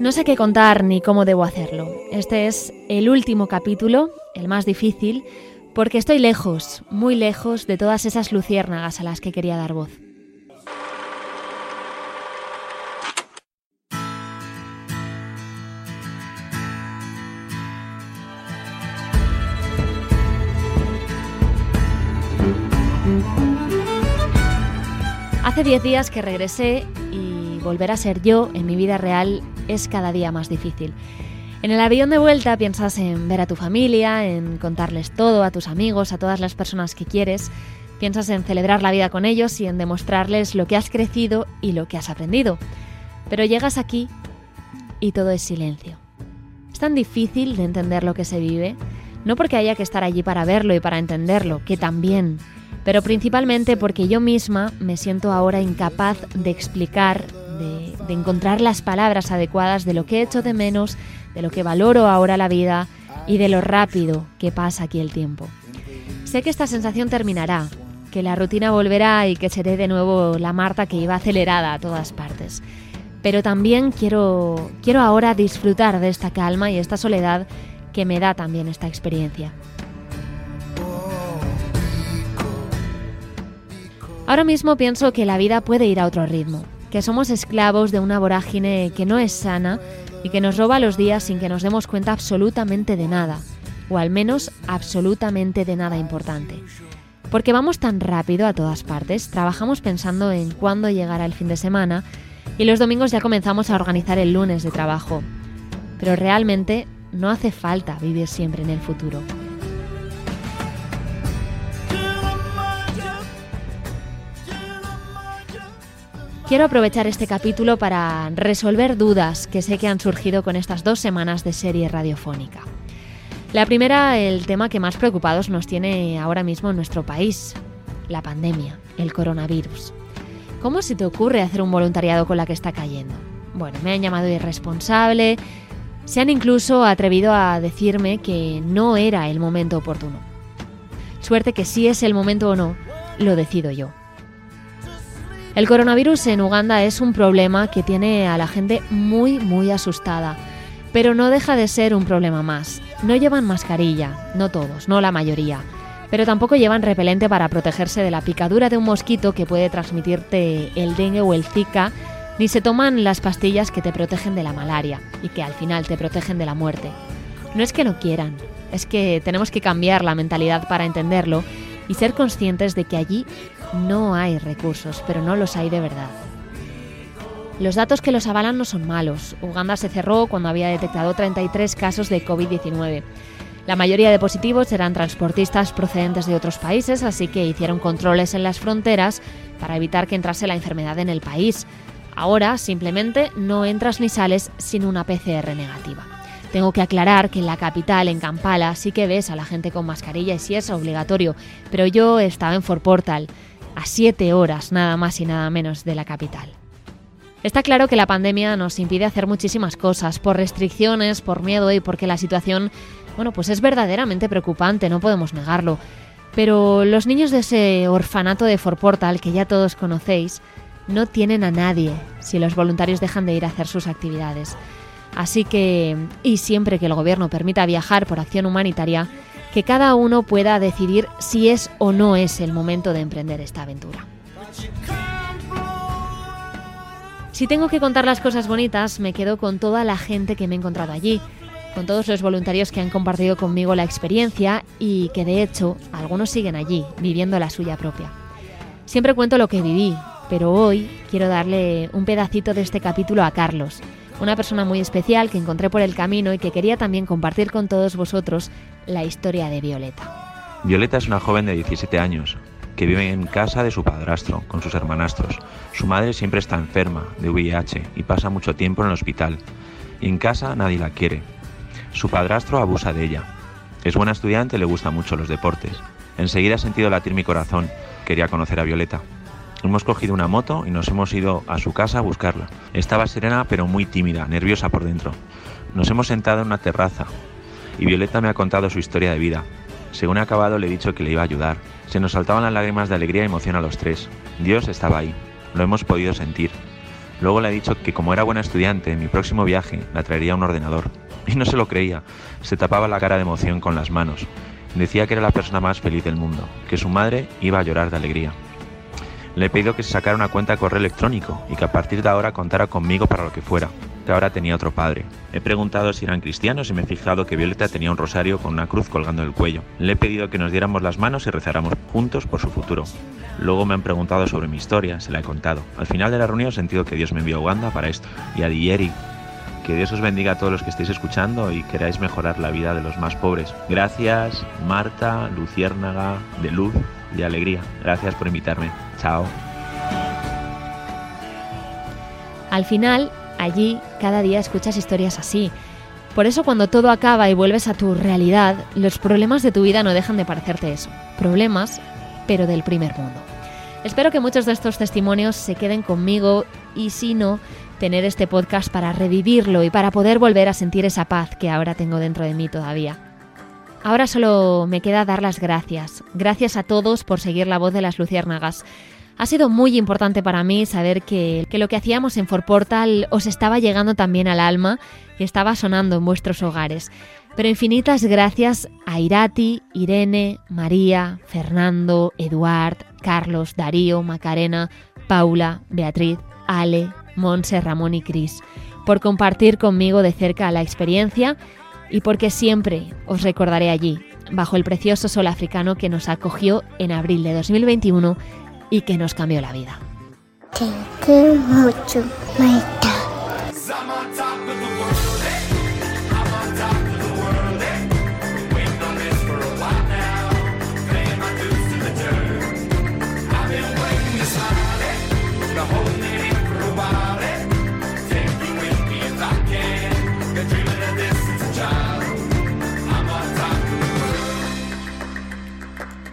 No sé qué contar ni cómo debo hacerlo. Este es el último capítulo, el más difícil, porque estoy lejos, muy lejos de todas esas luciérnagas a las que quería dar voz. Hace 10 días que regresé y volver a ser yo en mi vida real es cada día más difícil. En el avión de vuelta piensas en ver a tu familia, en contarles todo a tus amigos, a todas las personas que quieres. Piensas en celebrar la vida con ellos y en demostrarles lo que has crecido y lo que has aprendido. Pero llegas aquí y todo es silencio. Es tan difícil de entender lo que se vive, no porque haya que estar allí para verlo y para entenderlo, que también, pero principalmente porque yo misma me siento ahora incapaz de explicar de, encontrar las palabras adecuadas de lo que he hecho de menos, de lo que valoro ahora la vida y de lo rápido que pasa aquí el tiempo. Sé que esta sensación terminará, que la rutina volverá y que seré de nuevo la Marta que iba acelerada a todas partes. Pero también quiero, quiero ahora disfrutar de esta calma y esta soledad que me da también esta experiencia. Ahora mismo pienso que la vida puede ir a otro ritmo, que somos esclavos de una vorágine que no es sana y que nos roba los días sin que nos demos cuenta absolutamente de nada, o al menos absolutamente de nada importante. Porque vamos tan rápido a todas partes, trabajamos pensando en cuándo llegará el fin de semana y los domingos ya comenzamos a organizar el lunes de trabajo. Pero realmente no hace falta vivir siempre en el futuro. Quiero aprovechar este capítulo para resolver dudas que sé que han surgido con estas dos semanas de serie radiofónica. La primera, el tema que más preocupados nos tiene ahora mismo en nuestro país, la pandemia, el coronavirus. ¿Cómo se te ocurre hacer un voluntariado con la que está cayendo? Bueno, me han llamado irresponsable, se han incluso atrevido a decirme que no era el momento oportuno. Suerte que si es el momento o no, lo decido yo. El coronavirus en Uganda es un problema que tiene a la gente muy, muy asustada, pero no deja de ser un problema más. No llevan mascarilla, no todos, no la mayoría, pero tampoco llevan repelente para protegerse de la picadura de un mosquito que puede transmitirte el dengue o el zika, ni se toman las pastillas que te protegen de la malaria y que al final te protegen de la muerte. No es que no quieran, es que tenemos que cambiar la mentalidad para entenderlo y ser conscientes de que allí no hay recursos, pero no los hay de verdad. Los datos que los avalan no son malos. Uganda se cerró cuando había detectado 33 casos de COVID-19. La mayoría de positivos eran transportistas procedentes de otros países, así que hicieron controles en las fronteras para evitar que entrase la enfermedad en el país. Ahora simplemente no entras ni sales sin una PCR negativa. Tengo que aclarar que en la capital, en Kampala, sí que ves a la gente con mascarilla y sí es obligatorio, pero yo estaba en Fort Portal a siete horas nada más y nada menos de la capital. Está claro que la pandemia nos impide hacer muchísimas cosas por restricciones, por miedo y porque la situación, bueno, pues es verdaderamente preocupante, no podemos negarlo. Pero los niños de ese orfanato de Fort Portal, que ya todos conocéis, no tienen a nadie si los voluntarios dejan de ir a hacer sus actividades. Así que, y siempre que el gobierno permita viajar por acción humanitaria, que cada uno pueda decidir si es o no es el momento de emprender esta aventura. Si tengo que contar las cosas bonitas, me quedo con toda la gente que me he encontrado allí, con todos los voluntarios que han compartido conmigo la experiencia y que de hecho algunos siguen allí, viviendo la suya propia. Siempre cuento lo que viví, pero hoy quiero darle un pedacito de este capítulo a Carlos, una persona muy especial que encontré por el camino y que quería también compartir con todos vosotros la historia de Violeta. Violeta es una joven de 17 años que vive en casa de su padrastro con sus hermanastros. Su madre siempre está enferma de VIH y pasa mucho tiempo en el hospital. Y en casa nadie la quiere. Su padrastro abusa de ella. Es buena estudiante y le gustan mucho los deportes. Enseguida ha sentido latir mi corazón. Quería conocer a Violeta. Hemos cogido una moto y nos hemos ido a su casa a buscarla. Estaba serena pero muy tímida, nerviosa por dentro. Nos hemos sentado en una terraza y Violeta me ha contado su historia de vida. Según he acabado le he dicho que le iba a ayudar. Se nos saltaban las lágrimas de alegría y emoción a los tres. Dios estaba ahí. Lo hemos podido sentir. Luego le he dicho que como era buena estudiante, en mi próximo viaje la traería un ordenador. Y no se lo creía. Se tapaba la cara de emoción con las manos. Decía que era la persona más feliz del mundo, que su madre iba a llorar de alegría. Le he pedido que se sacara una cuenta de correo electrónico y que a partir de ahora contara conmigo para lo que fuera, que ahora tenía otro padre. He preguntado si eran cristianos y me he fijado que Violeta tenía un rosario con una cruz colgando del cuello. Le he pedido que nos diéramos las manos y rezáramos juntos por su futuro. Luego me han preguntado sobre mi historia, se la he contado. Al final de la reunión he sentido que Dios me envió a Uganda para esto. Y a Dieri, que Dios os bendiga a todos los que estéis escuchando y queráis mejorar la vida de los más pobres. Gracias, Marta, Luciérnaga, de luz, de alegría. Gracias por invitarme. Chao. Al final, allí cada día escuchas historias así. Por eso cuando todo acaba y vuelves a tu realidad, los problemas de tu vida no dejan de parecerte eso. Problemas, pero del primer mundo. Espero que muchos de estos testimonios se queden conmigo y si no, tener este podcast para revivirlo y para poder volver a sentir esa paz que ahora tengo dentro de mí todavía. Ahora solo me queda dar las gracias. Gracias a todos por seguir la voz de las luciérnagas. Ha sido muy importante para mí saber que, lo que hacíamos en Portal os estaba llegando también al alma y estaba sonando en vuestros hogares. Pero infinitas gracias a Irati, Irene, María, Fernando, Eduard, Carlos, Darío, Macarena, Paula, Beatriz, Ale, Monse, Ramón y Cris, por compartir conmigo de cerca la experiencia y porque siempre os recordaré allí, bajo el precioso sol africano que nos acogió en abril de 2021 y que nos cambió la vida.